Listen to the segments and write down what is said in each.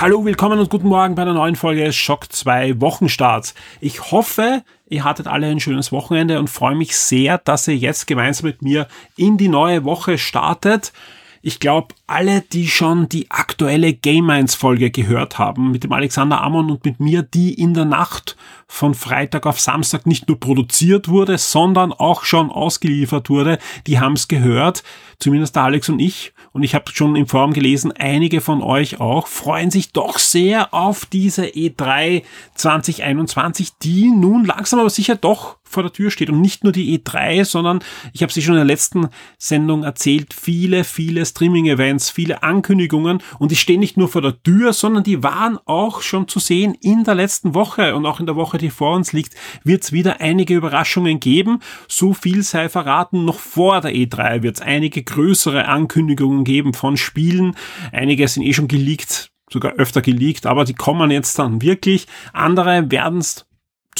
Hallo, willkommen und guten Morgen bei einer neuen Folge Schock 2 Wochenstarts. Ich hoffe, ihr hattet alle ein schönes Wochenende und freue mich sehr, dass ihr jetzt gemeinsam mit mir in die neue Woche startet. Ich glaube, alle, die schon die aktuelle Game Minds Folge gehört haben, mit dem Alexander Amon und mit mir, die in der Nacht von Freitag auf Samstag nicht nur produziert wurde, sondern auch schon ausgeliefert wurde, die haben es gehört, zumindest der Alex und ich und ich habe schon im Forum gelesen, einige von euch auch freuen sich doch sehr auf diese E3 2021, die nun langsam aber sicher doch vor der Tür steht. Und nicht nur die E3, sondern ich habe sie schon in der letzten Sendung erzählt, viele, viele Streaming-Events, viele Ankündigungen und die stehen nicht nur vor der Tür, sondern die waren auch schon zu sehen in der letzten Woche und auch in der Woche, die vor uns liegt, wird es wieder einige Überraschungen geben. So viel sei verraten, noch vor der E3 wird es einige größere Ankündigungen Ankündigungen geben von Spielen. Einige sind eh schon geleakt, sogar öfter geleakt, aber die kommen jetzt dann wirklich. Andere werden es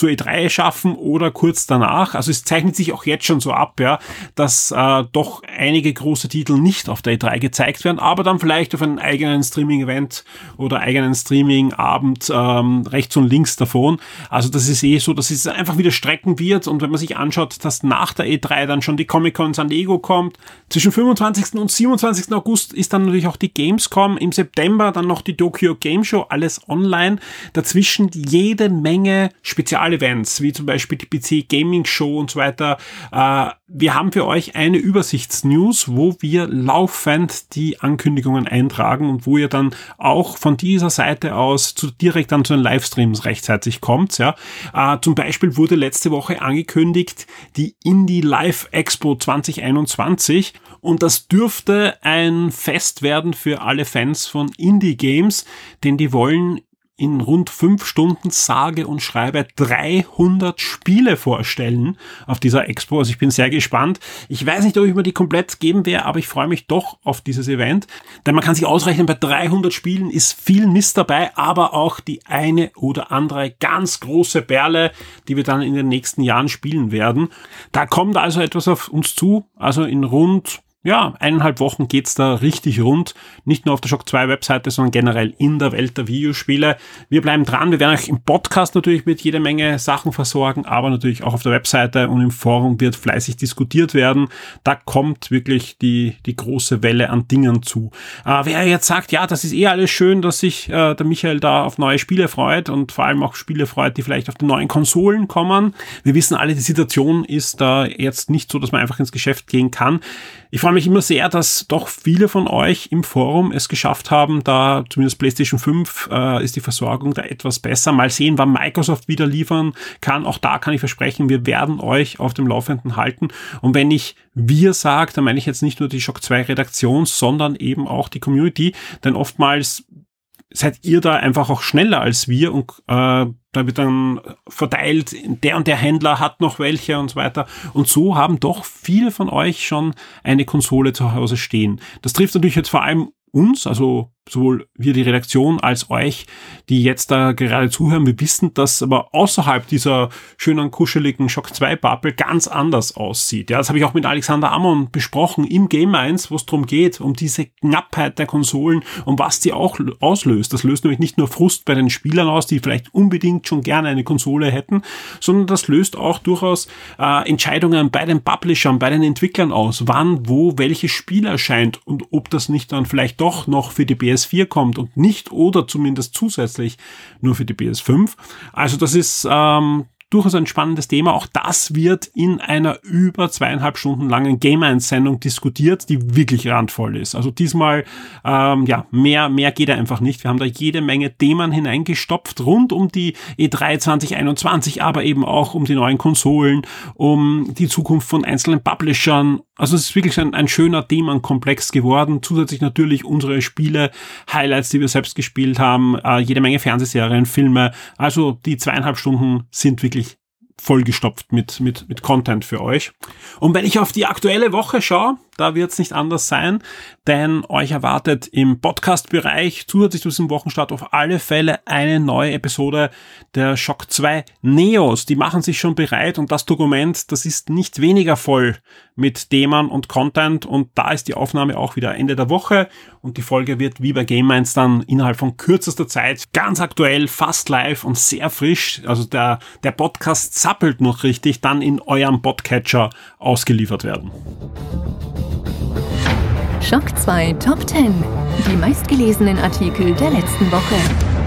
zur E3 schaffen oder kurz danach. Also es zeichnet sich auch jetzt schon so ab, ja, dass äh, doch einige große Titel nicht auf der E3 gezeigt werden, aber dann vielleicht auf einem eigenen Streaming-Event oder eigenen Streaming-Abend ähm, rechts und links davon. Also das ist eh so, dass es einfach wieder strecken wird und wenn man sich anschaut, dass nach der E3 dann schon die Comic-Con San Diego kommt, zwischen 25. und 27. August ist dann natürlich auch die Gamescom, im September dann noch die Tokyo Game Show, alles online. Dazwischen jede Menge Spezial Spezialevents, wie zum Beispiel die PC Gaming Show und so weiter. Äh, wir haben für euch eine Übersichtsnews, wo wir laufend die Ankündigungen eintragen und wo ihr dann auch von dieser Seite aus zu, direkt dann zu den Livestreams rechtzeitig kommt. Ja. Äh, zum Beispiel wurde letzte Woche angekündigt die Indie Live Expo 2021 und das dürfte ein Fest werden für alle Fans von Indie Games, denn die wollen in rund fünf Stunden sage und schreibe 300 Spiele vorstellen auf dieser Expo. Also ich bin sehr gespannt. Ich weiß nicht, ob ich mir die komplett geben werde, aber ich freue mich doch auf dieses Event. Denn man kann sich ausrechnen, bei 300 Spielen ist viel Mist dabei, aber auch die eine oder andere ganz große Perle, die wir dann in den nächsten Jahren spielen werden. Da kommt also etwas auf uns zu. Also in rund ja, eineinhalb Wochen geht's da richtig rund. Nicht nur auf der Shock 2 Webseite, sondern generell in der Welt der Videospiele. Wir bleiben dran. Wir werden euch im Podcast natürlich mit jeder Menge Sachen versorgen, aber natürlich auch auf der Webseite und im Forum wird fleißig diskutiert werden. Da kommt wirklich die, die große Welle an Dingen zu. Äh, wer jetzt sagt, ja, das ist eh alles schön, dass sich äh, der Michael da auf neue Spiele freut und vor allem auch Spiele freut, die vielleicht auf die neuen Konsolen kommen. Wir wissen alle, die Situation ist da jetzt nicht so, dass man einfach ins Geschäft gehen kann. Ich freue mich immer sehr, dass doch viele von euch im Forum es geschafft haben, da zumindest PlayStation 5 äh, ist die Versorgung da etwas besser. Mal sehen, wann Microsoft wieder liefern kann. Auch da kann ich versprechen, wir werden euch auf dem Laufenden halten. Und wenn ich wir sage, dann meine ich jetzt nicht nur die Shock 2 Redaktion, sondern eben auch die Community. Denn oftmals seid ihr da einfach auch schneller als wir und äh, da wird dann verteilt, der und der Händler hat noch welche und so weiter. Und so haben doch viele von euch schon eine Konsole zu Hause stehen. Das trifft natürlich jetzt vor allem uns, also sowohl wir die Redaktion als euch, die jetzt da gerade zuhören. Wir wissen, dass aber außerhalb dieser schönen, kuscheligen Shock 2 Bubble ganz anders aussieht. Ja, das habe ich auch mit Alexander Ammon besprochen im Game 1, wo es darum geht, um diese Knappheit der Konsolen und was die auch auslöst. Das löst nämlich nicht nur Frust bei den Spielern aus, die vielleicht unbedingt schon gerne eine Konsole hätten, sondern das löst auch durchaus äh, Entscheidungen bei den Publishern, bei den Entwicklern aus, wann, wo, welches Spiel erscheint und ob das nicht dann vielleicht doch noch für die PS4 kommt und nicht oder zumindest zusätzlich nur für die PS5. Also das ist ähm, durchaus ein spannendes Thema. Auch das wird in einer über zweieinhalb Stunden langen Game 1 Sendung diskutiert, die wirklich randvoll ist. Also diesmal, ähm, ja, mehr, mehr geht einfach nicht. Wir haben da jede Menge Themen hineingestopft rund um die E3 2021, aber eben auch um die neuen Konsolen, um die Zukunft von einzelnen Publishern, Also es ist wirklich ein, ein schöner Themenkomplex geworden. Zusätzlich natürlich unsere Spiele, Highlights, die wir selbst gespielt haben, äh, jede Menge Fernsehserien, Filme. Also die zweieinhalb Stunden sind wirklich vollgestopft mit, mit, mit Content für euch. Und wenn ich auf die aktuelle Woche schaue, da wird es nicht anders sein, denn euch erwartet im Podcast-Bereich zusätzlich zu diesem Wochenstart auf alle Fälle eine neue Episode der Shock 2 Neos. Die machen sich schon bereit und das Dokument, das ist nicht weniger voll mit Themen und Content und da ist die Aufnahme auch wieder Ende der Woche und die Folge wird wie bei Game Minds dann innerhalb von kürzester Zeit ganz aktuell, fast live und sehr frisch, also der, der Podcast zappelt noch richtig, dann in eurem Podcatcher ausgeliefert werden. Schock 2 Top 10. Die meistgelesenen Artikel der letzten Woche.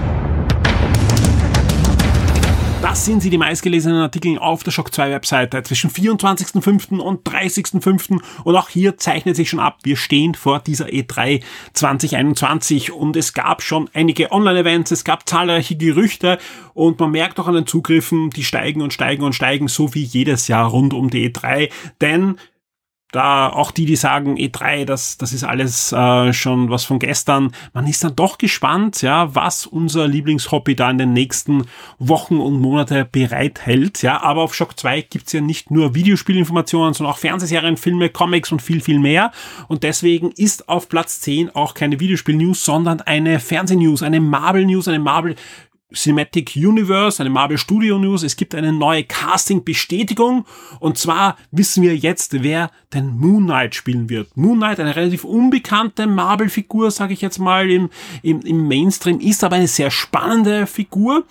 Das sind sie, die meistgelesenen Artikel auf der Shock 2 Webseite zwischen 24.05. und 30.05. Und auch hier zeichnet sich schon ab, wir stehen vor dieser E3 2021 und es gab schon einige Online-Events, es gab zahlreiche Gerüchte und man merkt auch an den Zugriffen, die steigen und steigen und steigen, so wie jedes Jahr rund um die E3, denn da auch die, die sagen E3, das, das ist alles äh, schon was von gestern. Man ist dann doch gespannt, ja, was unser Lieblingshobby da in den nächsten Wochen und Monate bereithält. Ja, aber auf Shock 2 gibt's ja nicht nur Videospielinformationen, sondern auch Fernsehserien, Filme, Comics und viel, viel mehr. Und deswegen ist auf Platz 10 auch keine Videospiel-News, sondern eine Fernsehnews, eine Marvel-News, eine Marvel Cinematic Universe, eine Marvel Studio News. Es gibt eine neue Casting-Bestätigung. Und zwar wissen wir jetzt, wer den Moon Knight spielen wird. Moon Knight, eine relativ unbekannte Marvel-Figur, sage ich jetzt mal, im, im, im Mainstream, ist aber eine sehr spannende Figur,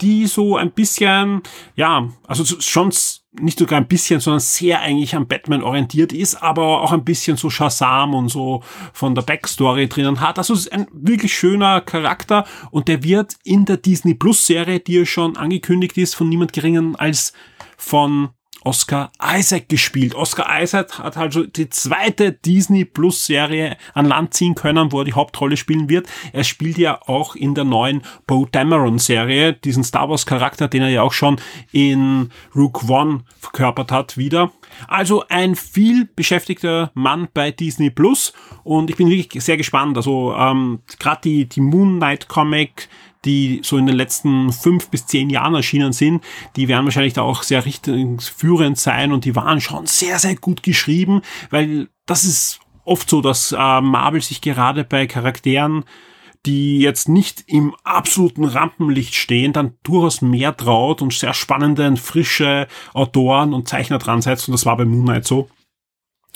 die so ein bisschen, ja, also schon nicht sogar ein bisschen, sondern sehr eigentlich an Batman orientiert ist, aber auch ein bisschen so Shazam und so von der Backstory drinnen hat. Also es ist ein wirklich schöner Charakter und der wird in der Disney Plus Serie, die ja schon angekündigt ist, von niemand geringen als von Oscar Isaac gespielt. Oscar Isaac hat also die zweite Disney Plus Serie an Land ziehen können, wo er die Hauptrolle spielen wird. Er spielt ja auch in der neuen Bo Dameron Serie, diesen Star Wars Charakter, den er ja auch schon in Rook One verkörpert hat, wieder. Also ein viel beschäftigter Mann bei Disney Plus und ich bin wirklich sehr gespannt. Also ähm, gerade die, die Moon Knight Comic, die so in den letzten fünf bis zehn Jahren erschienen sind, die werden wahrscheinlich da auch sehr richtungsführend sein und die waren schon sehr, sehr gut geschrieben, weil das ist oft so, dass äh, Marvel sich gerade bei Charakteren die jetzt nicht im absoluten Rampenlicht stehen, dann durchaus mehr traut und sehr spannende und frische Autoren und Zeichner dran setzt. Und das war bei Moon Knight so.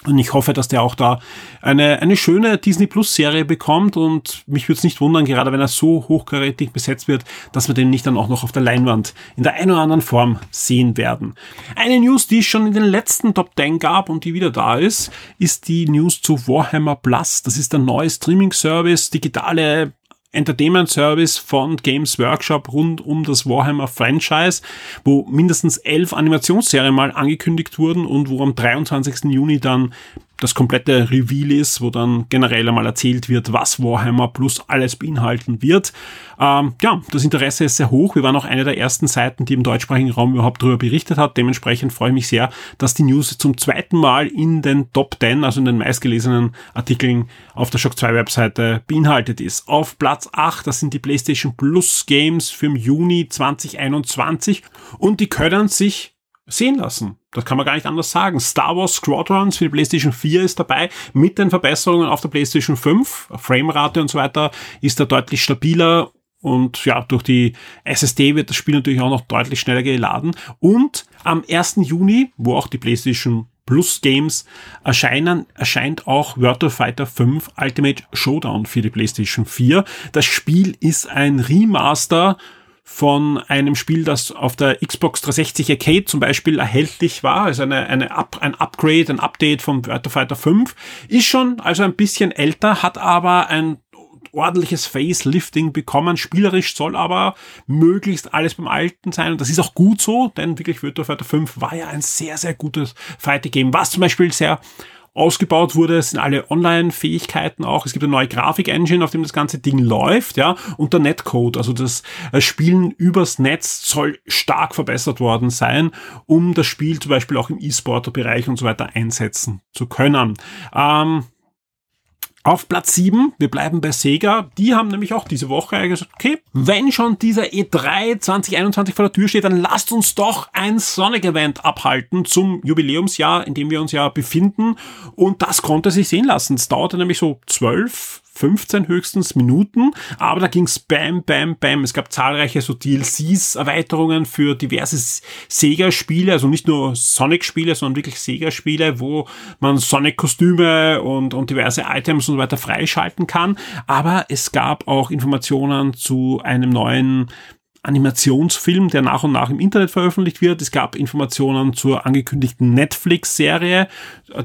Und ich hoffe, dass der auch da eine, eine schöne Disney Plus Serie bekommt und mich würde es nicht wundern, gerade wenn er so hochkarätig besetzt wird, dass wir den nicht dann auch noch auf der Leinwand in der einen oder anderen Form sehen werden. Eine News, die es schon in den letzten Top 10 gab und die wieder da ist, ist die News zu Warhammer Plus. Das ist der neue Streaming Service, digitale Entertainment Service von Games Workshop rund um das Warhammer Franchise, wo mindestens elf Animationsserien mal angekündigt wurden und wo am 23. Juni dann das komplette Reveal ist, wo dann generell einmal erzählt wird, was Warhammer plus alles beinhalten wird. Ähm, ja, das Interesse ist sehr hoch. Wir waren auch eine der ersten Seiten, die im deutschsprachigen Raum überhaupt darüber berichtet hat. Dementsprechend freue ich mich sehr, dass die News zum zweiten Mal in den Top 10, also in den meistgelesenen Artikeln auf der Shock 2 Webseite beinhaltet ist. Auf Platz 8, das sind die PlayStation Plus Games für im Juni 2021 und die können sich sehen lassen. Das kann man gar nicht anders sagen. Star Wars Squadrons für die PlayStation 4 ist dabei, mit den Verbesserungen auf der PlayStation 5. Framerate und so weiter ist da deutlich stabiler und ja, durch die SSD wird das Spiel natürlich auch noch deutlich schneller geladen. Und am 1. Juni, wo auch die PlayStation Plus Games erscheinen, erscheint auch of Fighter 5 Ultimate Showdown für die PlayStation 4. Das Spiel ist ein Remaster von einem Spiel, das auf der Xbox 360 Arcade zum Beispiel erhältlich war, also eine, eine Up, ein Upgrade, ein Update vom of Fighter 5, ist schon also ein bisschen älter, hat aber ein ordentliches Facelifting bekommen. Spielerisch soll aber möglichst alles beim Alten sein. Und das ist auch gut so, denn wirklich of Fighter 5 war ja ein sehr, sehr gutes Fighting Game, was zum Beispiel sehr ausgebaut wurde, sind alle Online-Fähigkeiten auch. Es gibt eine neue Grafik-Engine, auf dem das ganze Ding läuft, ja, und der Netcode, also das äh, Spielen übers Netz soll stark verbessert worden sein, um das Spiel zum Beispiel auch im E-Sport-Bereich und so weiter einsetzen zu können. Ähm, auf Platz 7, wir bleiben bei Sega, die haben nämlich auch diese Woche gesagt, okay, wenn schon dieser E3 2021 vor der Tür steht, dann lasst uns doch ein Sonic-Event abhalten zum Jubiläumsjahr, in dem wir uns ja befinden. Und das konnte sich sehen lassen. Es dauerte nämlich so 12, 15 höchstens Minuten, aber da ging's bam, bam, bam. Es gab zahlreiche so DLCs, Erweiterungen für diverse Sega-Spiele, also nicht nur Sonic-Spiele, sondern wirklich Sega-Spiele, wo man Sonic-Kostüme und, und diverse Items und so weiter freischalten kann. Aber es gab auch Informationen zu einem neuen Animationsfilm, der nach und nach im Internet veröffentlicht wird. Es gab Informationen zur angekündigten Netflix-Serie,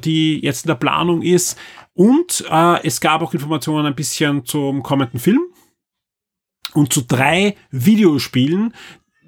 die jetzt in der Planung ist. Und äh, es gab auch Informationen ein bisschen zum kommenden Film und zu drei Videospielen,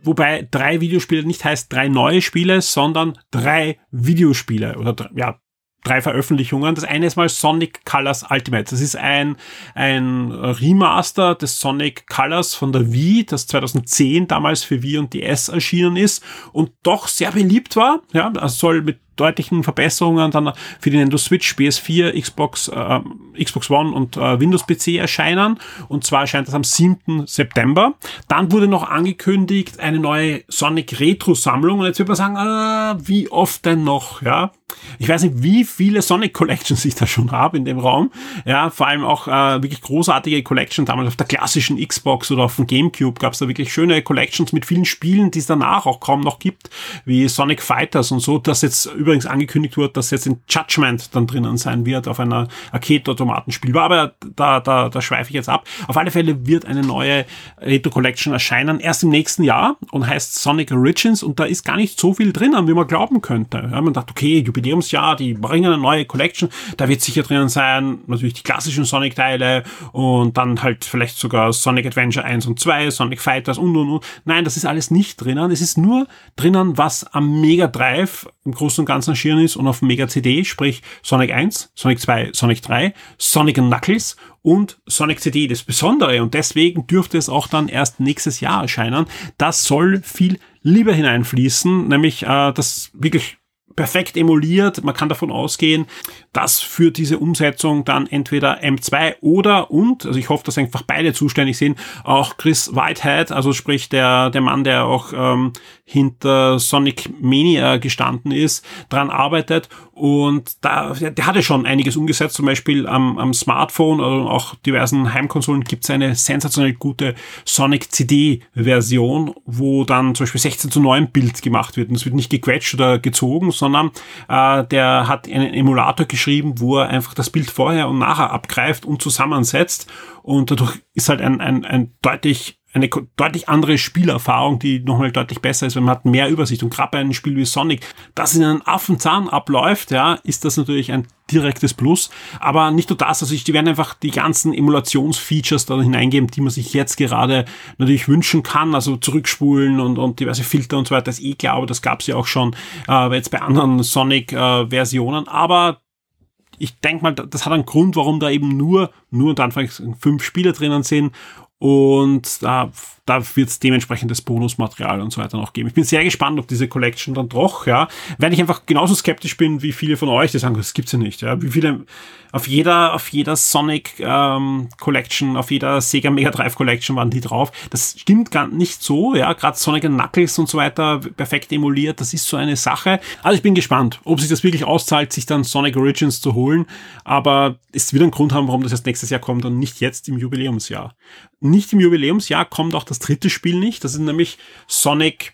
wobei drei Videospiele nicht heißt drei neue Spiele, sondern drei Videospiele oder ja, drei Veröffentlichungen. Das eine ist mal Sonic Colors Ultimate. Das ist ein, ein Remaster des Sonic Colors von der Wii, das 2010 damals für Wii und DS erschienen ist und doch sehr beliebt war. Ja, das soll mit deutlichen Verbesserungen dann für die Nintendo Switch, PS4, Xbox, äh, Xbox One und äh, Windows PC erscheinen. Und zwar erscheint das am 7. September. Dann wurde noch angekündigt eine neue Sonic Retro Sammlung. Und jetzt würde man sagen, äh, wie oft denn noch? Ja, ich weiß nicht, wie viele Sonic Collections ich da schon habe in dem Raum. Ja, vor allem auch äh, wirklich großartige Collections. Damals auf der klassischen Xbox oder auf dem GameCube gab es da wirklich schöne Collections mit vielen Spielen, die es danach auch kaum noch gibt, wie Sonic Fighters und so, das jetzt übrigens angekündigt wurde, dass jetzt ein Judgment dann drinnen sein wird auf einer Arcade-Automatenspielbar. Aber da, da, da schweife ich jetzt ab. Auf alle Fälle wird eine neue Retro Collection erscheinen, erst im nächsten Jahr und heißt Sonic Origins und da ist gar nicht so viel drinnen, wie man glauben könnte. Ja, man dachte, okay, Jubiläumsjahr, die bringen eine neue Collection, da wird sicher drinnen sein, natürlich die klassischen Sonic-Teile und dann halt vielleicht sogar Sonic Adventure 1 und 2, Sonic Fighters und und und. Nein, das ist alles nicht drinnen. Es ist nur drinnen, was am Mega Drive im Großen und Ganzen erschienen ist und auf Mega CD, sprich Sonic 1, Sonic 2, Sonic 3, Sonic Knuckles und Sonic CD. Das Besondere und deswegen dürfte es auch dann erst nächstes Jahr erscheinen. Das soll viel Liebe hineinfließen, nämlich äh, das wirklich perfekt emuliert. Man kann davon ausgehen, dass für diese Umsetzung dann entweder M2 oder und, also ich hoffe, dass einfach beide zuständig sind, auch Chris Whitehead, also sprich der, der Mann, der auch ähm, hinter Sonic Mania gestanden ist, dran arbeitet und da, der, hatte schon einiges umgesetzt, zum Beispiel am, am Smartphone oder auch diversen Heimkonsolen gibt es eine sensationell gute Sonic CD-Version, wo dann zum Beispiel 16 zu 9 Bild gemacht wird. Und es wird nicht gequetscht oder gezogen, sondern äh, der hat einen Emulator geschrieben, wo er einfach das Bild vorher und nachher abgreift und zusammensetzt. Und dadurch ist halt ein, ein, ein deutlich eine deutlich andere Spielerfahrung, die nochmal deutlich besser ist, wenn man hat mehr Übersicht. Und gerade bei einem Spiel wie Sonic, das in einem Affenzahn abläuft, ja, ist das natürlich ein direktes Plus. Aber nicht nur das, also ich, die werden einfach die ganzen Emulationsfeatures da hineingeben, die man sich jetzt gerade natürlich wünschen kann. Also zurückspulen und, und diverse Filter und so weiter, das ist eh klar, aber das gab es ja auch schon äh, jetzt bei anderen Sonic-Versionen. Äh, aber ich denke mal, das hat einen Grund, warum da eben nur, nur und Anfangs fünf Spieler drinnen sind und da, da wird es dementsprechendes Bonusmaterial und so weiter noch geben. Ich bin sehr gespannt, ob diese Collection dann doch, ja, wenn ich einfach genauso skeptisch bin wie viele von euch, die sagen, das gibt's ja nicht, ja. Wie viele auf jeder, auf jeder Sonic ähm, Collection, auf jeder Sega Mega Drive Collection waren die drauf. Das stimmt gar nicht so, ja. Gerade Sonic Knuckles und so weiter perfekt emuliert, das ist so eine Sache. Also ich bin gespannt, ob sich das wirklich auszahlt, sich dann Sonic Origins zu holen. Aber es wird einen Grund haben, warum das erst nächstes Jahr kommt und nicht jetzt im Jubiläumsjahr nicht im Jubiläumsjahr kommt auch das dritte Spiel nicht. Das ist nämlich Sonic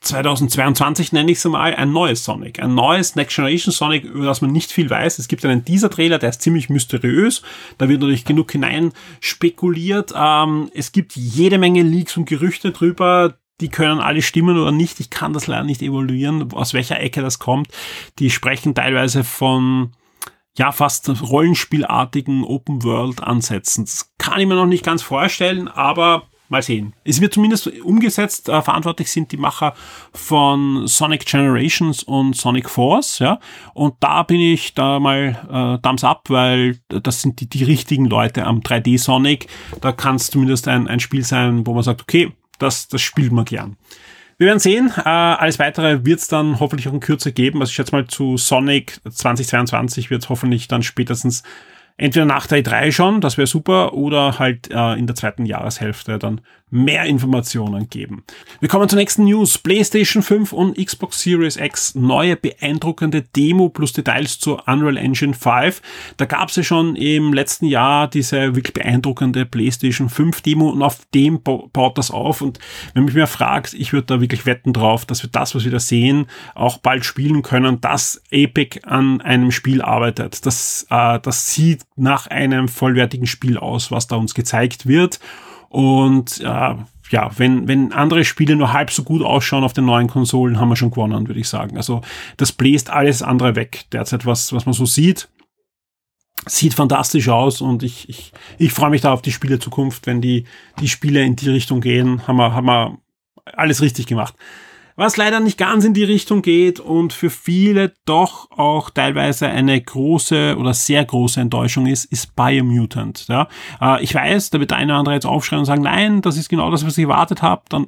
2022 nenne ich es mal, ein neues Sonic. Ein neues Next Generation Sonic, über das man nicht viel weiß. Es gibt einen Teaser-Trailer, der ist ziemlich mysteriös. Da wird natürlich genug hinein spekuliert. Ähm, es gibt jede Menge Leaks und Gerüchte drüber. Die können alle stimmen oder nicht. Ich kann das leider nicht evaluieren, aus welcher Ecke das kommt. Die sprechen teilweise von ja fast rollenspielartigen Open World Ansätzen. Das kann ich mir noch nicht ganz vorstellen, aber mal sehen. Es wird zumindest umgesetzt. Äh, verantwortlich sind die Macher von Sonic Generations und Sonic Force, ja. Und da bin ich da mal äh, Thumbs up, weil das sind die, die richtigen Leute am 3D Sonic. Da kann es zumindest ein, ein Spiel sein, wo man sagt, okay, das, das spielt man gern. Wir werden sehen. Äh, alles weitere wird es dann hoffentlich auch in Kürze geben. Also ich schätze mal zu Sonic 2022 wird es hoffentlich dann spätestens entweder nach der E3 schon, das wäre super, oder halt äh, in der zweiten Jahreshälfte dann mehr Informationen geben. Wir kommen zur nächsten News. PlayStation 5 und Xbox Series X neue beeindruckende Demo plus Details zur Unreal Engine 5. Da gab es ja schon im letzten Jahr diese wirklich beeindruckende PlayStation 5 Demo und auf dem baut das auf. Und wenn mich mehr fragt, ich würde da wirklich wetten drauf, dass wir das, was wir da sehen, auch bald spielen können, dass Epic an einem Spiel arbeitet. Das, äh, das sieht nach einem vollwertigen Spiel aus, was da uns gezeigt wird. Und äh, ja, wenn, wenn andere Spiele nur halb so gut ausschauen auf den neuen Konsolen, haben wir schon gewonnen, würde ich sagen. Also das bläst alles andere weg derzeit, was, was man so sieht. Sieht fantastisch aus und ich, ich, ich freue mich da auf die Spielezukunft, wenn die, die Spiele in die Richtung gehen, haben wir, haben wir alles richtig gemacht was leider nicht ganz in die Richtung geht und für viele doch auch teilweise eine große oder sehr große Enttäuschung ist, ist Biomutant. Ja? Äh, ich weiß, da wird der eine oder andere jetzt aufschreien und sagen, nein, das ist genau das, was ich erwartet habe. Dann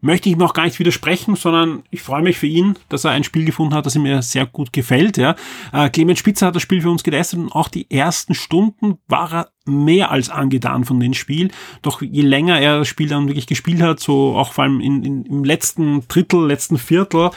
möchte ich noch gar nicht widersprechen, sondern ich freue mich für ihn, dass er ein Spiel gefunden hat, das ihm mir sehr gut gefällt. Ja? Äh, Clemens Spitzer hat das Spiel für uns getestet und auch die ersten Stunden war er mehr als angetan von dem Spiel. Doch je länger er das Spiel dann wirklich gespielt hat, so auch vor allem in, in, im letzten Drittel, letzten Viertel,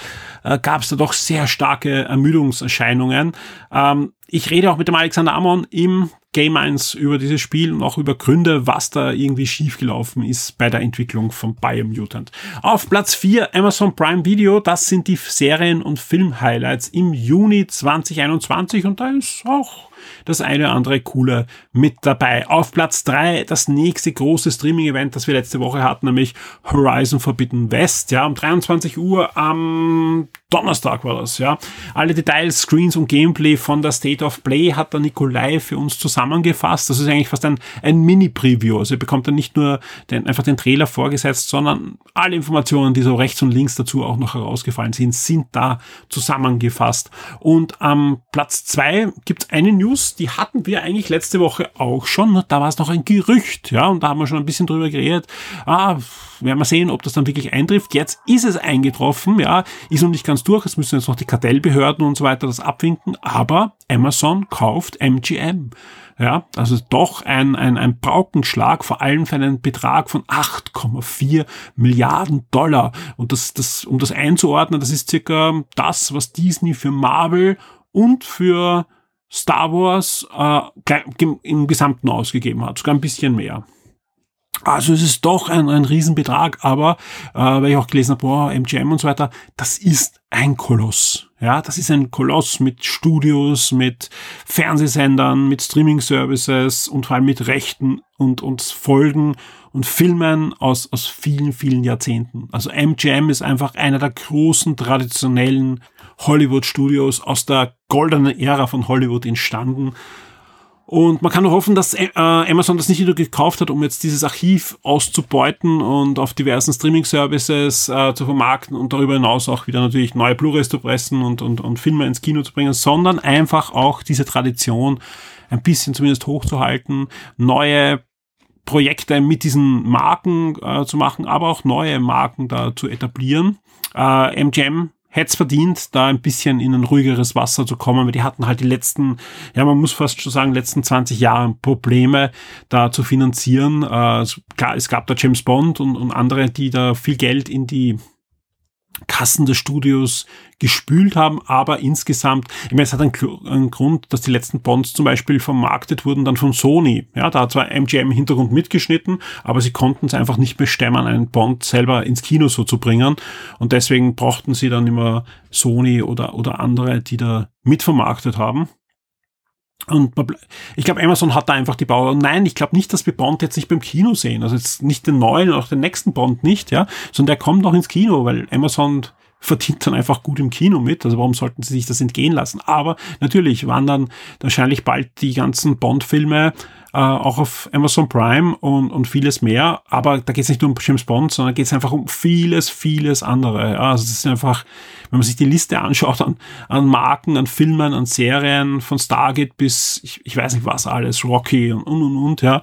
äh, gab es da doch sehr starke Ermüdungserscheinungen. Ähm, ich rede auch mit dem Alexander Amon im Game 1 über dieses Spiel und auch über Gründe, was da irgendwie schiefgelaufen ist bei der Entwicklung von Biomutant. Auf Platz 4 Amazon Prime Video, das sind die Serien- und Film-Highlights im Juni 2021 und da ist auch das eine oder andere coole mit dabei. Auf Platz drei das nächste große Streaming-Event, das wir letzte Woche hatten, nämlich Horizon Forbidden West, ja, um 23 Uhr am Donnerstag war das, ja. Alle Details, Screens und Gameplay von der State of Play hat der Nikolai für uns zusammengefasst. Das ist eigentlich fast ein, ein Mini-Preview. Also ihr bekommt dann nicht nur den, einfach den Trailer vorgesetzt, sondern alle Informationen, die so rechts und links dazu auch noch herausgefallen sind, sind da zusammengefasst. Und am Platz zwei gibt es eine News, die hatten wir eigentlich letzte Woche auch schon. Da war es noch ein Gerücht, ja, und da haben wir schon ein bisschen drüber geredet. Ah, werden wir sehen, ob das dann wirklich eintrifft. Jetzt ist es eingetroffen, ja, ist noch nicht ganz durch. Es müssen jetzt noch die Kartellbehörden und so weiter das abwinken, aber Amazon kauft MGM. Ja, also doch ein, ein, ein Paukenschlag, vor allem für einen Betrag von 8,4 Milliarden Dollar. Und das, das, um das einzuordnen, das ist circa das, was Disney für Marvel und für Star Wars äh, im Gesamten ausgegeben hat, sogar ein bisschen mehr. Also es ist doch ein, ein Riesenbetrag, aber äh, weil ich auch gelesen habe, boah, MGM und so weiter, das ist ein Koloss. Ja, das ist ein Koloss mit Studios, mit Fernsehsendern, mit Streaming-Services und vor allem mit Rechten und, und Folgen und Filmen aus, aus vielen, vielen Jahrzehnten. Also MGM ist einfach einer der großen traditionellen Hollywood-Studios aus der goldenen Ära von Hollywood entstanden und man kann nur hoffen, dass äh, Amazon das nicht wieder gekauft hat, um jetzt dieses Archiv auszubeuten und auf diversen Streaming-Services äh, zu vermarkten und darüber hinaus auch wieder natürlich neue Blu-rays zu pressen und, und, und Filme ins Kino zu bringen, sondern einfach auch diese Tradition ein bisschen zumindest hochzuhalten, neue Projekte mit diesen Marken äh, zu machen, aber auch neue Marken da zu etablieren. Äh, MGM hätte es verdient, da ein bisschen in ein ruhigeres Wasser zu kommen, weil die hatten halt die letzten, ja, man muss fast schon sagen, letzten 20 Jahre Probleme da zu finanzieren. Äh, klar, es gab da James Bond und, und andere, die da viel Geld in die Kassen des Studios gespült haben, aber insgesamt, ich meine, es hat einen, einen, Grund, dass die letzten Bonds zum Beispiel vermarktet wurden dann von Sony. Ja, da hat zwar MGM im Hintergrund mitgeschnitten, aber sie konnten es einfach nicht mehr stemmen, einen Bond selber ins Kino so zu bringen und deswegen brauchten sie dann immer Sony oder, oder andere, die da mitvermarktet haben. Und ich glaube, Amazon hat da einfach die Bauer. Nein, ich glaube nicht, dass wir Bond jetzt nicht beim Kino sehen. Also jetzt nicht den neuen, auch den nächsten Bond nicht, ja, sondern der kommt noch ins Kino, weil Amazon verdient dann einfach gut im Kino mit. Also warum sollten sie sich das entgehen lassen? Aber natürlich waren dann wahrscheinlich bald die ganzen Bond-Filme äh, auch auf Amazon Prime und, und vieles mehr. Aber da geht es nicht nur um James Bond, sondern geht es einfach um vieles, vieles andere. Ja, also es ist einfach, wenn man sich die Liste anschaut an, an Marken, an Filmen, an Serien, von Stargate bis, ich, ich weiß nicht was alles, Rocky und und und, und ja.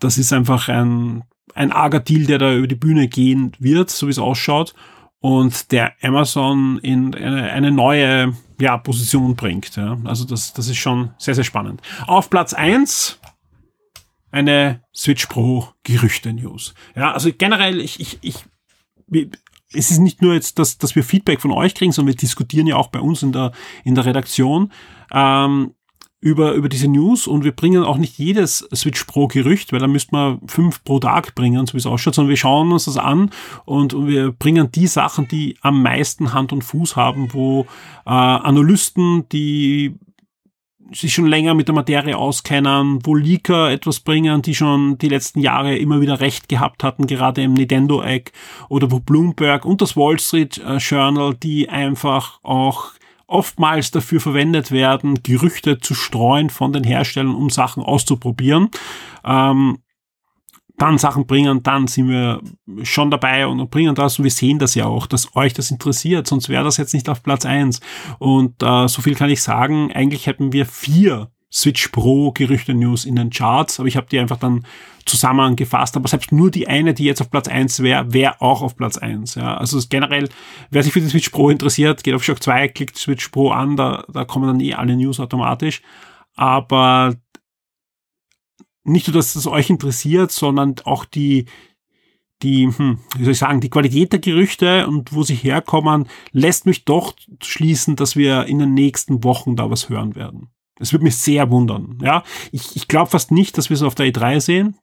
Das ist einfach ein, ein arger Deal, der da über die Bühne gehen wird, so wie es ausschaut und der Amazon in eine, eine neue ja, Position bringt. Ja. Also das, das ist schon sehr, sehr spannend. Auf Platz eins eine Switch Pro Gerüchte News. Ja, also generell, ich, ich, ich, es ist nicht nur jetzt, dass, dass wir Feedback von euch kriegen, sondern wir diskutieren ja auch bei uns in der, in der Redaktion. Ähm, über, über diese News und wir bringen auch nicht jedes Switch Pro Gerücht, weil da müsste man fünf pro Tag bringen, so wie es ausschaut, sondern wir schauen uns das an und, und wir bringen die Sachen, die am meisten Hand und Fuß haben, wo äh, Analysten, die sich schon länger mit der Materie auskennen, wo Leaker etwas bringen, die schon die letzten Jahre immer wieder recht gehabt hatten, gerade im Nintendo-Eck oder wo Bloomberg und das Wall Street äh, Journal, die einfach auch oftmals dafür verwendet werden, Gerüchte zu streuen von den Herstellern, um Sachen auszuprobieren. Ähm, dann Sachen bringen, dann sind wir schon dabei und bringen das und wir sehen das ja auch, dass euch das interessiert, sonst wäre das jetzt nicht auf Platz eins. Und äh, so viel kann ich sagen, eigentlich hätten wir vier Switch Pro Gerüchte News in den Charts, aber ich habe die einfach dann zusammengefasst. Aber selbst nur die eine, die jetzt auf Platz eins wäre, wäre auch auf Platz eins. Ja. Also generell, wer sich für die Switch Pro interessiert, geht auf Shock 2, klickt Switch Pro an, da, da kommen dann eh alle News automatisch. Aber nicht nur, dass das euch interessiert, sondern auch die, die, hm, wie soll ich sagen, die Qualität der Gerüchte und wo sie herkommen, lässt mich doch schließen, dass wir in den nächsten Wochen da was hören werden. Es würde mich sehr wundern. Ja, ich, ich glaube fast nicht, dass wir es auf der E3 sehen.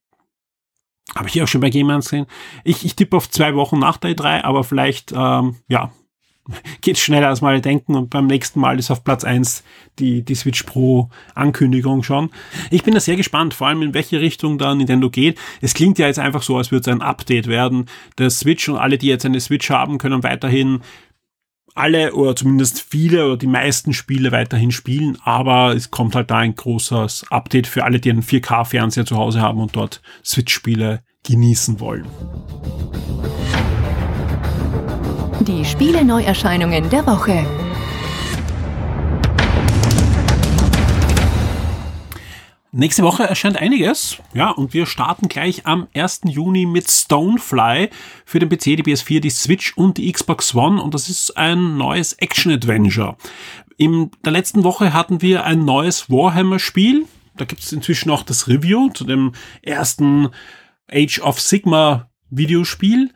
Habe ich auch schon bei Game gesehen. Ich, ich tippe auf zwei Wochen nach der E3, aber vielleicht, ähm, ja, geht schneller als mal denken und beim nächsten Mal ist auf Platz eins die, die Switch Pro Ankündigung schon. Ich bin da sehr gespannt, vor allem in welche Richtung da Nintendo geht. Es klingt ja jetzt einfach so, als würde es ein Update werden. Der Switch und alle, die jetzt eine Switch haben, können weiterhin alle oder zumindest viele oder die meisten Spiele weiterhin spielen, aber es kommt halt da ein großes Update für alle, die einen 4K-Fernseher zu Hause haben und dort Switch-Spiele genießen wollen. Die Spiele-Neuerscheinungen der Woche. Nächste Woche erscheint einiges. Ja, und wir starten gleich am 1. Juni mit Stonefly für den PC, die PS4, die Switch und die Xbox One. Und das ist ein neues Action-Adventure. In der letzten Woche hatten wir ein neues Warhammer-Spiel. Da gibt es inzwischen auch das Review zu dem ersten Age of Sigma Videospiel.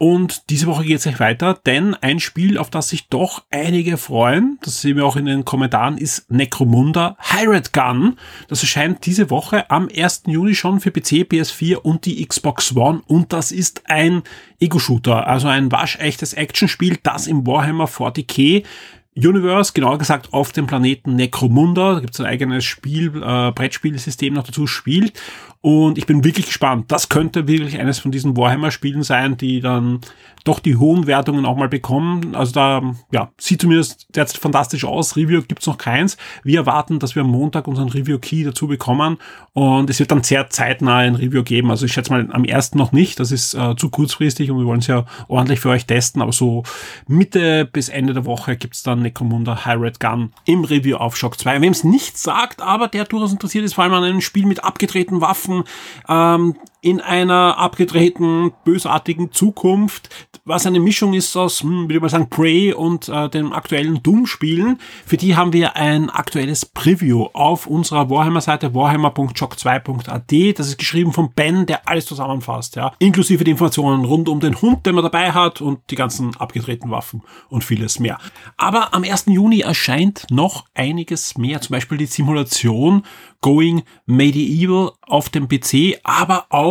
Und diese Woche geht es gleich weiter, denn ein Spiel, auf das sich doch einige freuen, das sehen wir auch in den Kommentaren, ist Necromunda Pirate Gun. Das erscheint diese Woche am 1. Juni schon für PC, PS4 und die Xbox One und das ist ein Ego-Shooter, also ein waschechtes Actionspiel, das im Warhammer 40k Universe, genauer gesagt auf dem Planeten Necromunda, da gibt es ein eigenes Spiel, äh, Brettspielsystem noch dazu spielt und ich bin wirklich gespannt. Das könnte wirklich eines von diesen Warhammer-Spielen sein, die dann doch die hohen Wertungen auch mal bekommen. Also da, ja, sieht zumindest derzeit fantastisch aus. Review gibt's noch keins. Wir erwarten, dass wir am Montag unseren Review-Key dazu bekommen und es wird dann sehr zeitnah ein Review geben. Also ich schätze mal am ersten noch nicht. Das ist äh, zu kurzfristig und wir wollen es ja ordentlich für euch testen. Aber so Mitte bis Ende der Woche gibt's dann Necromunda High Red Gun im Review auf Shock 2. Wem es nicht sagt, aber der durchaus interessiert ist, vor allem an einem Spiel mit abgedrehten Waffen, Waffen ähm, in einer abgedrehten, bösartigen Zukunft, was eine Mischung ist aus, hm, würde ich mal sagen, Prey und äh, dem aktuellen Doom-Spielen. Für die haben wir ein aktuelles Preview auf unserer Warhammer-Seite warhammer.jock2.at. Das ist geschrieben von Ben, der alles zusammenfasst, ja. Inklusive die Informationen rund um den Hund, den man dabei hat und die ganzen abgedrehten Waffen und vieles mehr. Aber am 1. Juni erscheint noch einiges mehr. Zum Beispiel die Simulation Going Medieval auf dem PC, aber auch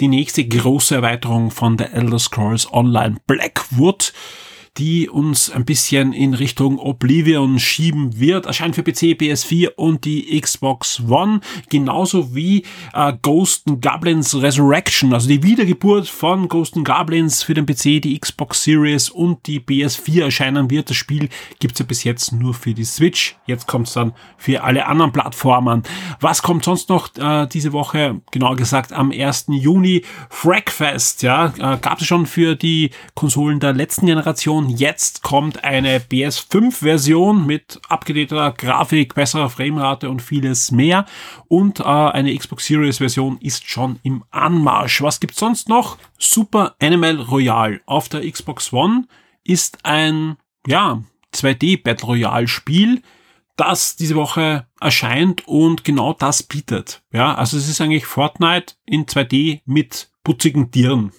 die nächste große Erweiterung von The Elder Scrolls Online Blackwood. Die uns ein bisschen in Richtung Oblivion schieben wird. Erscheint für PC, PS4 und die Xbox One. Genauso wie äh, Ghost Goblins Resurrection, also die Wiedergeburt von Ghost Goblins für den PC, die Xbox Series und die PS4 erscheinen wird. Das Spiel gibt's ja bis jetzt nur für die Switch. Jetzt kommt's dann für alle anderen Plattformen. Was kommt sonst noch äh, diese Woche? Genauer gesagt am 1. Juni. Fragfest, ja, äh, gab es schon für die Konsolen der letzten Generation. Jetzt kommt eine PS5-Version mit abgedateter Grafik, besserer Framerate und vieles mehr. Und äh, eine Xbox Series-Version ist schon im Anmarsch. Was gibt's sonst noch? Super Animal Royale auf der Xbox One ist ein, ja, 2D Battle Royale Spiel, das diese Woche erscheint und genau das bietet. Ja, also es ist eigentlich Fortnite in 2D mit putzigen Tieren.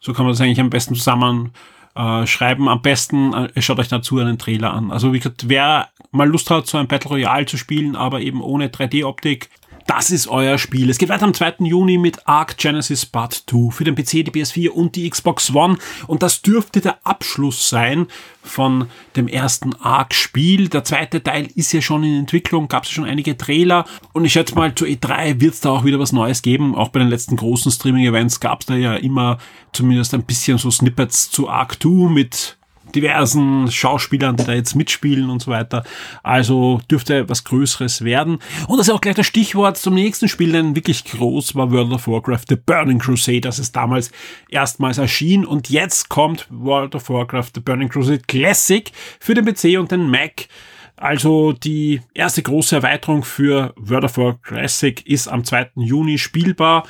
So kann man das eigentlich am besten zusammen äh, schreiben. Am besten äh, schaut euch dazu einen Trailer an. Also wie gesagt, wer mal Lust hat, so ein Battle Royale zu spielen, aber eben ohne 3D-Optik, das ist euer Spiel. Es geht weiter am 2. Juni mit Arc Genesis Part 2 für den PC, die PS4 und die Xbox One. Und das dürfte der Abschluss sein von dem ersten Arc-Spiel. Der zweite Teil ist ja schon in Entwicklung, gab es schon einige Trailer. Und ich schätze mal, zu E3 wird es da auch wieder was Neues geben. Auch bei den letzten großen Streaming-Events gab es da ja immer zumindest ein bisschen so Snippets zu Arc 2 mit diversen Schauspielern, die da jetzt mitspielen und so weiter. Also dürfte was Größeres werden. Und das ist auch gleich das Stichwort zum nächsten Spiel, denn wirklich groß war World of Warcraft The Burning Crusade, das es damals erstmals erschien. Und jetzt kommt World of Warcraft The Burning Crusade Classic für den PC und den Mac. Also die erste große Erweiterung für World of Warcraft Classic ist am 2. Juni spielbar.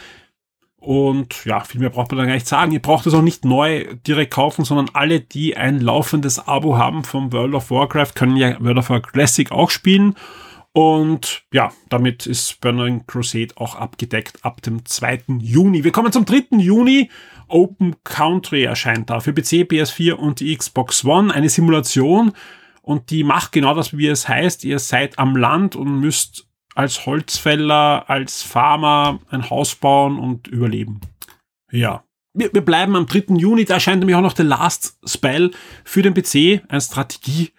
Und ja, viel mehr braucht man da gar nicht sagen. Ihr braucht es auch nicht neu direkt kaufen, sondern alle, die ein laufendes Abo haben vom World of Warcraft, können ja World of Warcraft Classic auch spielen. Und ja, damit ist Burning Crusade auch abgedeckt ab dem 2. Juni. Wir kommen zum 3. Juni. Open Country erscheint da für PC, PS4 und die Xbox One. Eine Simulation und die macht genau das, wie es heißt. Ihr seid am Land und müsst als Holzfäller, als Farmer ein Haus bauen und überleben. Ja. Wir, wir bleiben am 3. Juni, da erscheint nämlich auch noch The Last Spell für den PC, ein Strategie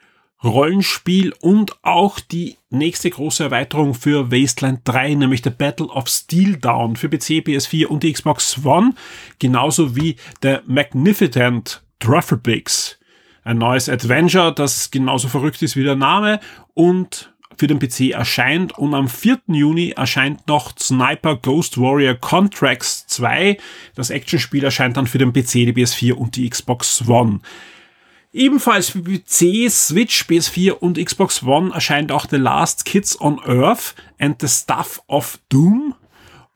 Rollenspiel und auch die nächste große Erweiterung für Wasteland 3, nämlich The Battle of Steel Down für PC, PS4 und die Xbox One, genauso wie The Magnificent Trufflebigs. Ein neues Adventure, das genauso verrückt ist wie der Name und für den PC erscheint und am 4. Juni erscheint noch Sniper Ghost Warrior Contracts 2. Das Actionspiel erscheint dann für den PC, die PS4 und die Xbox One. Ebenfalls für PC, Switch, PS4 und Xbox One erscheint auch The Last Kids on Earth and the Stuff of Doom.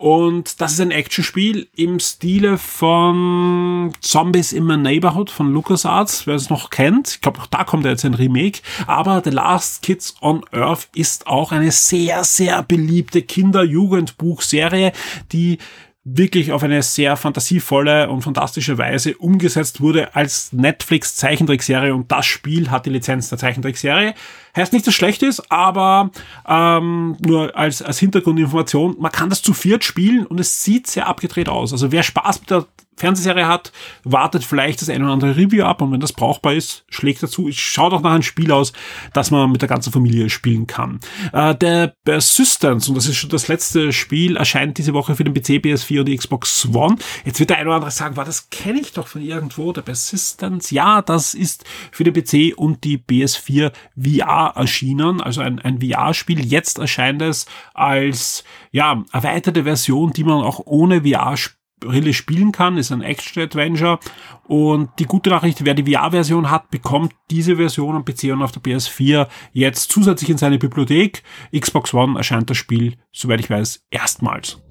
Und das ist ein Actionspiel im Stile von Zombies in my Neighborhood von LucasArts, wer es noch kennt. Ich glaube, auch da kommt jetzt ein Remake. Aber The Last Kids on Earth ist auch eine sehr, sehr beliebte Kinder-Jugendbuchserie, die wirklich auf eine sehr fantasievolle und fantastische Weise umgesetzt wurde als Netflix Zeichentrickserie und das Spiel hat die Lizenz der Zeichentrickserie. Heißt nicht, dass es schlecht ist, aber ähm, nur als, als Hintergrundinformation, man kann das zu viert spielen und es sieht sehr abgedreht aus. Also wer Spaß mit der Fernsehserie hat, wartet vielleicht das ein oder andere Review ab und wenn das brauchbar ist, schlägt dazu. Ich schaue doch nach einem Spiel aus, das man mit der ganzen Familie spielen kann. Äh, der Persistence, und das ist schon das letzte Spiel, erscheint diese Woche für den PC, PS4 und die Xbox One. Jetzt wird der ein oder andere sagen, war das kenne ich doch von irgendwo, der Persistence. Ja, das ist für den PC und die PS4 VR erschienen, also ein, ein VR-Spiel. Jetzt erscheint es als ja, erweiterte Version, die man auch ohne VR spielt Brille spielen kann, ist ein Action-Adventure. Und die gute Nachricht, wer die VR-Version hat, bekommt diese Version am PC und auf der PS4 jetzt zusätzlich in seine Bibliothek. Xbox One erscheint das Spiel, soweit ich weiß, erstmals.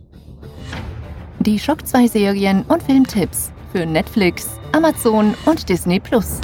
Die Shock 2 Serien und Filmtipps für Netflix, Amazon und Disney Plus.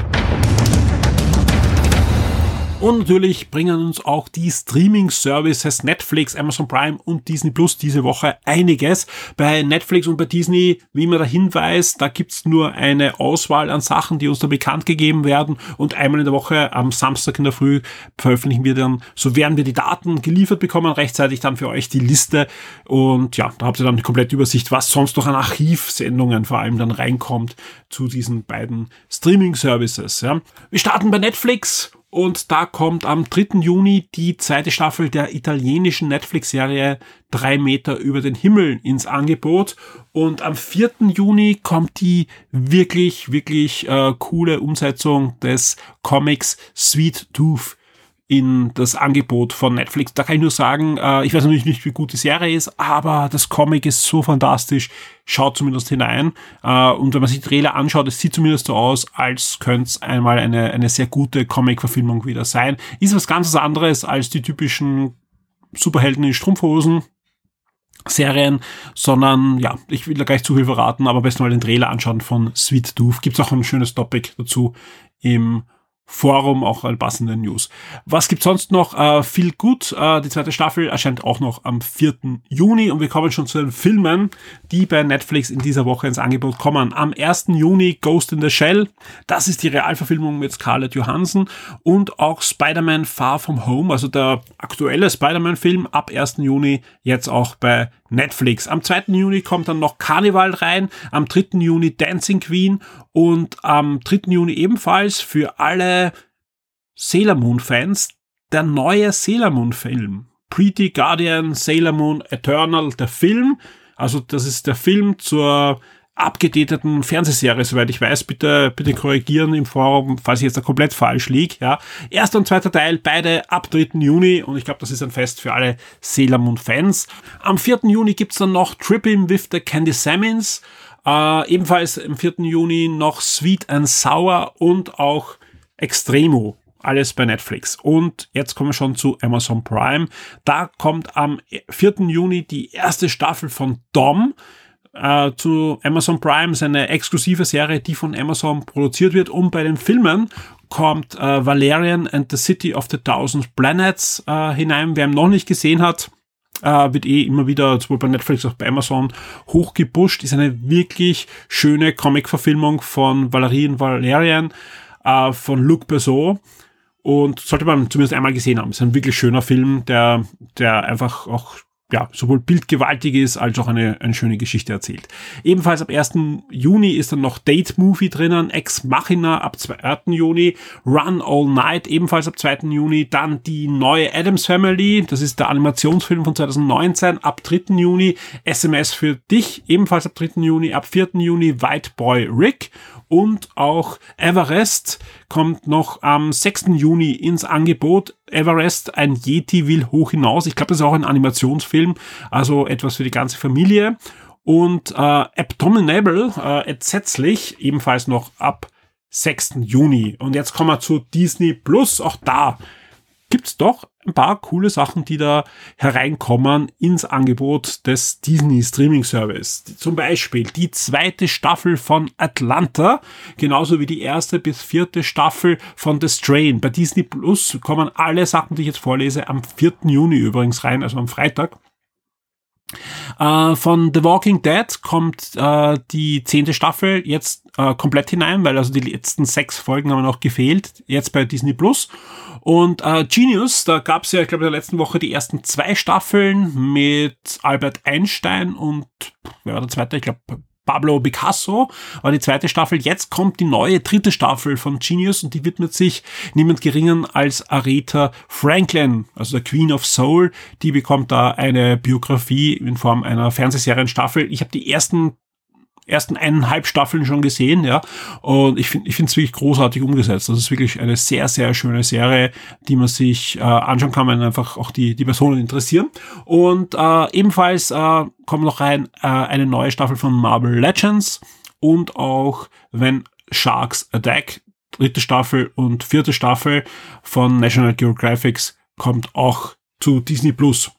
Und natürlich bringen uns auch die Streaming-Services Netflix, Amazon Prime und Disney Plus diese Woche einiges. Bei Netflix und bei Disney, wie man da hinweist, da gibt's nur eine Auswahl an Sachen, die uns da bekannt gegeben werden. Und einmal in der Woche am Samstag in der Früh veröffentlichen wir dann, so werden wir die Daten geliefert bekommen, rechtzeitig dann für euch die Liste. Und ja, da habt ihr dann eine komplette Übersicht, was sonst noch an Archivsendungen vor allem dann reinkommt zu diesen beiden Streaming-Services. Ja. Wir starten bei Netflix und da kommt am 3. Juni die zweite Staffel der italienischen Netflix-Serie Drei Meter über den Himmel ins Angebot. Und am 4. Juni kommt die wirklich, wirklich äh, coole Umsetzung des Comics Sweet Tooth in das Angebot von Netflix. Da kann ich nur sagen, äh, ich weiß natürlich nicht, wie gut die Serie ist, aber das Comic ist so fantastisch. Schaut zumindest hinein. Äh, und wenn man sich die Trailer anschaut, es sieht zumindest so aus, als könnte es einmal eine, eine sehr gute Comic-Verfilmung wieder sein. Ist was ganz anderes als die typischen Superhelden in Strumpfhosen. Serien, sondern ja, ich will da gleich zu viel verraten, aber besten mal den Trailer anschauen von Sweet Tooth. Gibt's auch ein schönes Topic dazu im Forum auch eine passende News. Was gibt sonst noch? Äh, viel gut. Äh, die zweite Staffel erscheint auch noch am 4. Juni und wir kommen schon zu den Filmen, die bei Netflix in dieser Woche ins Angebot kommen. Am 1. Juni Ghost in the Shell. Das ist die Realverfilmung mit Scarlett Johansson und auch Spider-Man Far From Home, also der aktuelle Spider-Man-Film ab 1. Juni jetzt auch bei Netflix. Am 2. Juni kommt dann noch Carnival rein, am 3. Juni Dancing Queen und am 3. Juni ebenfalls für alle Sailor Moon Fans der neue Sailor Moon Film. Pretty Guardian Sailor Moon Eternal, der Film. Also das ist der Film zur abgedateten Fernsehserie, soweit ich weiß. Bitte, bitte korrigieren im Forum, falls ich jetzt da komplett falsch liege. Ja. Erster und zweiter Teil, beide ab 3. Juni und ich glaube, das ist ein Fest für alle Sailor Moon Fans. Am 4. Juni gibt's dann noch Tripping with the Candy Salmons. Äh, ebenfalls am 4. Juni noch Sweet and Sour und auch Extremo alles bei Netflix. Und jetzt kommen wir schon zu Amazon Prime. Da kommt am 4. Juni die erste Staffel von Dom äh, zu Amazon Prime, seine exklusive Serie, die von Amazon produziert wird. Und bei den Filmen kommt äh, Valerian and the City of the Thousand Planets äh, hinein. Wer ihn noch nicht gesehen hat, äh, wird eh immer wieder, sowohl bei Netflix als auch bei Amazon, hochgepusht. Ist eine wirklich schöne Comic-Verfilmung von Valerian Valerian, äh, von Luc Besson. Und sollte man zumindest einmal gesehen haben. Ist ein wirklich schöner Film, der, der einfach auch ja, sowohl bildgewaltig ist, als auch eine, eine schöne Geschichte erzählt. Ebenfalls ab 1. Juni ist dann noch Date Movie drinnen, Ex Machina ab 2. Juni, Run All Night ebenfalls ab 2. Juni, dann die neue Adams Family, das ist der Animationsfilm von 2019, ab 3. Juni, SMS für dich, ebenfalls ab 3. Juni, ab 4. Juni White Boy Rick und auch Everest kommt noch am 6. Juni ins Angebot. Everest, ein Yeti will hoch hinaus. Ich glaube, das ist auch ein Animationsfilm, also etwas für die ganze Familie. Und äh, Abdominable, äh, entsetzlich, ebenfalls noch ab 6. Juni. Und jetzt kommen wir zu Disney Plus. Auch da gibt's doch ein paar coole Sachen, die da hereinkommen ins Angebot des Disney Streaming Service. Zum Beispiel die zweite Staffel von Atlanta, genauso wie die erste bis vierte Staffel von The Strain. Bei Disney Plus kommen alle Sachen, die ich jetzt vorlese, am 4. Juni übrigens rein, also am Freitag. Äh, von The Walking Dead kommt äh, die zehnte Staffel jetzt äh, komplett hinein, weil also die letzten sechs Folgen haben noch gefehlt, jetzt bei Disney Plus. Und äh, Genius, da gab es ja, ich glaube, in der letzten Woche die ersten zwei Staffeln mit Albert Einstein und wer war der zweite? Ich glaube, Pablo Picasso war die zweite Staffel. Jetzt kommt die neue dritte Staffel von Genius und die widmet sich niemand geringen als Aretha Franklin, also der Queen of Soul. Die bekommt da eine Biografie in Form einer Fernsehserienstaffel. Ich habe die ersten ersten eineinhalb Staffeln schon gesehen, ja. Und ich finde, ich finde es wirklich großartig umgesetzt. Das ist wirklich eine sehr, sehr schöne Serie, die man sich äh, anschauen kann, wenn einfach auch die, die Personen interessieren. Und äh, ebenfalls äh, kommt noch rein äh, eine neue Staffel von Marvel Legends und auch wenn Sharks Attack, dritte Staffel und vierte Staffel von National Geographic kommt auch zu Disney Plus.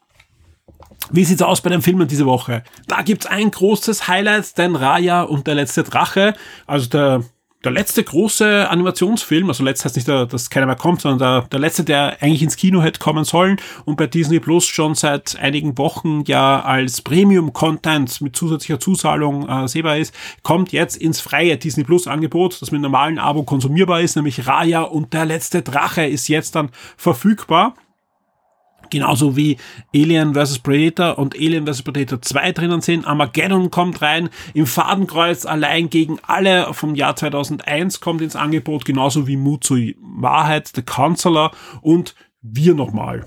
Wie sieht's aus bei den Filmen diese Woche? Da gibt's ein großes Highlight, denn Raya und der letzte Drache, also der der letzte große Animationsfilm, also letzt heißt nicht, dass keiner mehr kommt, sondern der, der letzte, der eigentlich ins Kino hätte kommen sollen und bei Disney Plus schon seit einigen Wochen ja als Premium-Content mit zusätzlicher Zuzahlung äh, sehbar ist, kommt jetzt ins freie Disney Plus-Angebot, das mit normalen Abo konsumierbar ist, nämlich Raya und der letzte Drache ist jetzt dann verfügbar. Genauso wie Alien vs. Predator und Alien vs. Predator 2 drinnen sind. Armageddon kommt rein. Im Fadenkreuz allein gegen alle vom Jahr 2001 kommt ins Angebot. Genauso wie Mut zur Wahrheit, The Counselor und wir nochmal.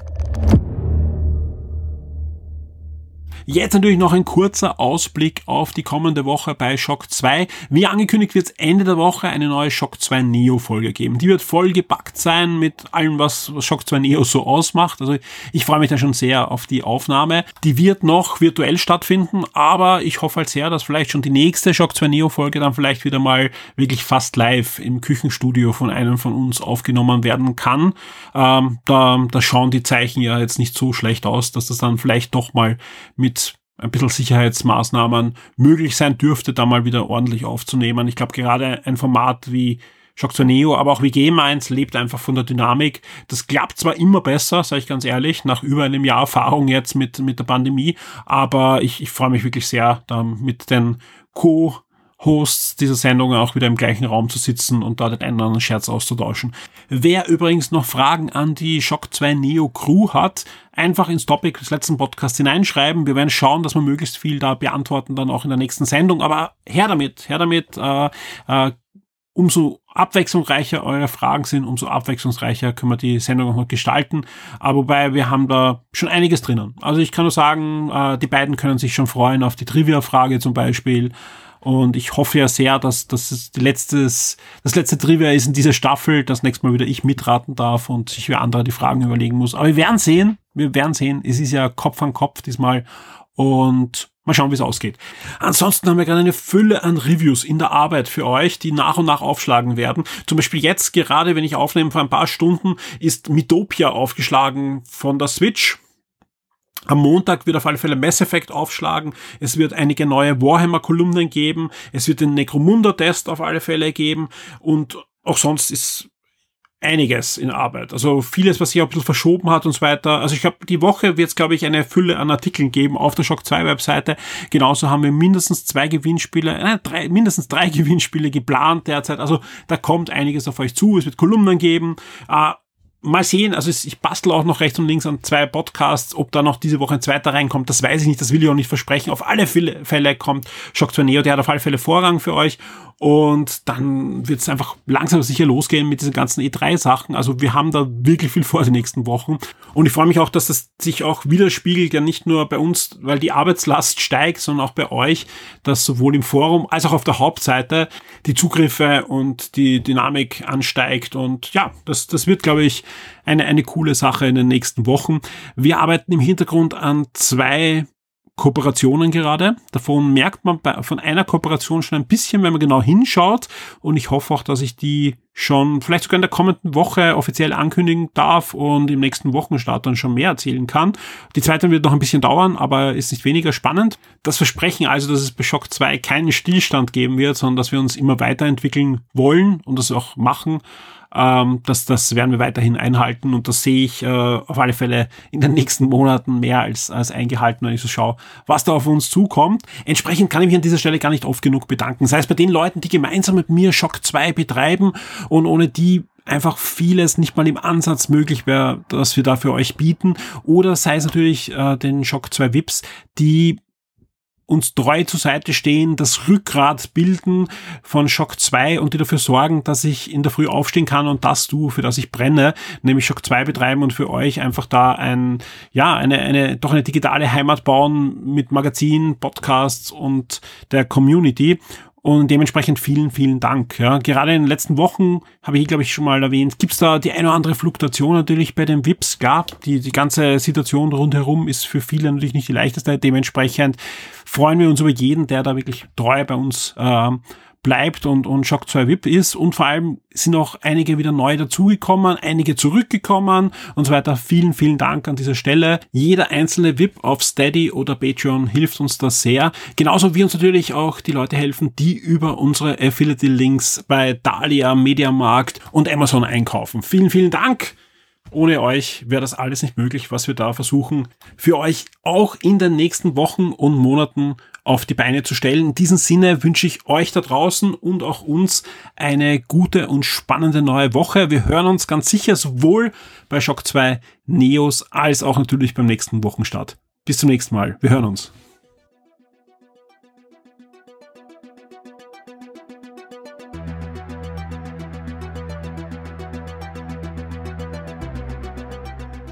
Jetzt natürlich noch ein kurzer Ausblick auf die kommende Woche bei Shock 2. Wie angekündigt wird es Ende der Woche eine neue Shock 2 Neo Folge geben. Die wird voll gepackt sein mit allem, was, Shock 2 Neo so ausmacht. Also ich freue mich da schon sehr auf die Aufnahme. Die wird noch virtuell stattfinden, aber ich hoffe halt sehr, dass vielleicht schon die nächste Shock 2 Neo Folge dann vielleicht wieder mal wirklich fast live im Küchenstudio von einem von uns aufgenommen werden kann. Ähm, da, da schauen die Zeichen ja jetzt nicht so schlecht aus, dass das dann vielleicht doch mal mit ein bisschen Sicherheitsmaßnahmen möglich sein dürfte, da mal wieder ordentlich aufzunehmen. Ich glaube, gerade ein Format wie Shock 2 Neo, aber auch wie Game 1 lebt einfach von der Dynamik. Das klappt zwar immer besser, sage ich ganz ehrlich, nach über einem Jahr Erfahrung jetzt mit, mit der Pandemie, aber ich, ich freue mich wirklich sehr, da mit den Co- Hosts dieser Sendung auch wieder im gleichen Raum zu sitzen und da den einen oder anderen Scherz auszutauschen. Wer übrigens noch Fragen an die Shock 2 Neo Crew hat, einfach ins Topic des letzten Podcasts hineinschreiben. Wir werden schauen, dass wir möglichst viel da beantworten, dann auch in der nächsten Sendung. Aber her damit, her damit. Äh, äh, umso abwechslungsreicher eure Fragen sind, umso abwechslungsreicher können wir die Sendung noch gestalten. Aber wobei wir haben da schon einiges drinnen. Also ich kann nur sagen, äh, die beiden können sich schon freuen auf die Trivia-Frage zum Beispiel. Und ich hoffe ja sehr, dass, dass es die letztes, das letzte Trivia ist in dieser Staffel, dass nächstes Mal wieder ich mitraten darf und sich wer andere die Fragen überlegen muss. Aber wir werden sehen. Wir werden sehen. Es ist ja Kopf an Kopf diesmal. Und mal schauen, wie es ausgeht. Ansonsten haben wir gerade eine Fülle an Reviews in der Arbeit für euch, die nach und nach aufschlagen werden. Zum Beispiel jetzt gerade, wenn ich aufnehme vor ein paar Stunden, ist Mitopia aufgeschlagen von der Switch. Am Montag wird auf alle Fälle Mass Effect aufschlagen. Es wird einige neue Warhammer-Kolumnen geben. Es wird den Necromunda-Test auf alle Fälle geben. Und auch sonst ist einiges in Arbeit. Also vieles, was sich auch ein bisschen verschoben hat und so weiter. Also ich glaube, die Woche wird es, glaube ich, eine Fülle an Artikeln geben auf der Shock 2 Webseite. Genauso haben wir mindestens zwei Gewinnspiele, äh, drei, mindestens drei Gewinnspiele geplant derzeit. Also da kommt einiges auf euch zu. Es wird Kolumnen geben. Äh, mal sehen, also ich bastel auch noch rechts und links an zwei Podcasts, ob da noch diese Woche ein zweiter reinkommt, das weiß ich nicht, das will ich auch nicht versprechen. Auf alle Fälle kommt Shock 2 Neo, der hat auf alle Fälle Vorrang für euch und dann wird es einfach langsam sicher losgehen mit diesen ganzen E3-Sachen. Also wir haben da wirklich viel vor die nächsten Wochen. Und ich freue mich auch, dass das sich auch widerspiegelt, ja nicht nur bei uns, weil die Arbeitslast steigt, sondern auch bei euch, dass sowohl im Forum als auch auf der Hauptseite die Zugriffe und die Dynamik ansteigt. Und ja, das, das wird, glaube ich, eine, eine coole Sache in den nächsten Wochen. Wir arbeiten im Hintergrund an zwei Kooperationen gerade. Davon merkt man bei, von einer Kooperation schon ein bisschen, wenn man genau hinschaut. Und ich hoffe auch, dass ich die schon vielleicht sogar in der kommenden Woche offiziell ankündigen darf und im nächsten Wochenstart dann schon mehr erzählen kann. Die zweite wird noch ein bisschen dauern, aber ist nicht weniger spannend. Das Versprechen also, dass es bei Shock 2 keinen Stillstand geben wird, sondern dass wir uns immer weiterentwickeln wollen und das auch machen ähm, das, das werden wir weiterhin einhalten und das sehe ich äh, auf alle Fälle in den nächsten Monaten mehr als, als eingehalten, wenn ich so schaue, was da auf uns zukommt. Entsprechend kann ich mich an dieser Stelle gar nicht oft genug bedanken. Sei es bei den Leuten, die gemeinsam mit mir Shock 2 betreiben und ohne die einfach vieles nicht mal im Ansatz möglich wäre, dass wir da für euch bieten. Oder sei es natürlich äh, den Shock 2 VIPs, die uns treu zur Seite stehen, das Rückgrat bilden von Shock 2 und die dafür sorgen, dass ich in der Früh aufstehen kann und das tue, für das ich brenne, nämlich Shock 2 betreiben und für euch einfach da ein, ja, eine, eine, doch eine digitale Heimat bauen mit Magazin, Podcasts und der Community. Und dementsprechend vielen, vielen Dank. Ja, gerade in den letzten Wochen habe ich, glaube ich, schon mal erwähnt, gibt es da die eine oder andere Fluktuation natürlich bei den VIPs. Klar, die, die ganze Situation rundherum ist für viele natürlich nicht die leichteste. Dementsprechend freuen wir uns über jeden, der da wirklich treu bei uns äh, bleibt und, und Shock 2 VIP ist und vor allem sind auch einige wieder neu dazugekommen, einige zurückgekommen und so weiter. Vielen, vielen Dank an dieser Stelle. Jeder einzelne VIP auf Steady oder Patreon hilft uns da sehr. Genauso wie uns natürlich auch die Leute helfen, die über unsere Affiliate-Links bei Dahlia, Mediamarkt und Amazon einkaufen. Vielen, vielen Dank. Ohne euch wäre das alles nicht möglich, was wir da versuchen, für euch auch in den nächsten Wochen und Monaten auf die Beine zu stellen. In diesem Sinne wünsche ich euch da draußen und auch uns eine gute und spannende neue Woche. Wir hören uns ganz sicher sowohl bei Shock 2 Neos als auch natürlich beim nächsten Wochenstart. Bis zum nächsten Mal. Wir hören uns.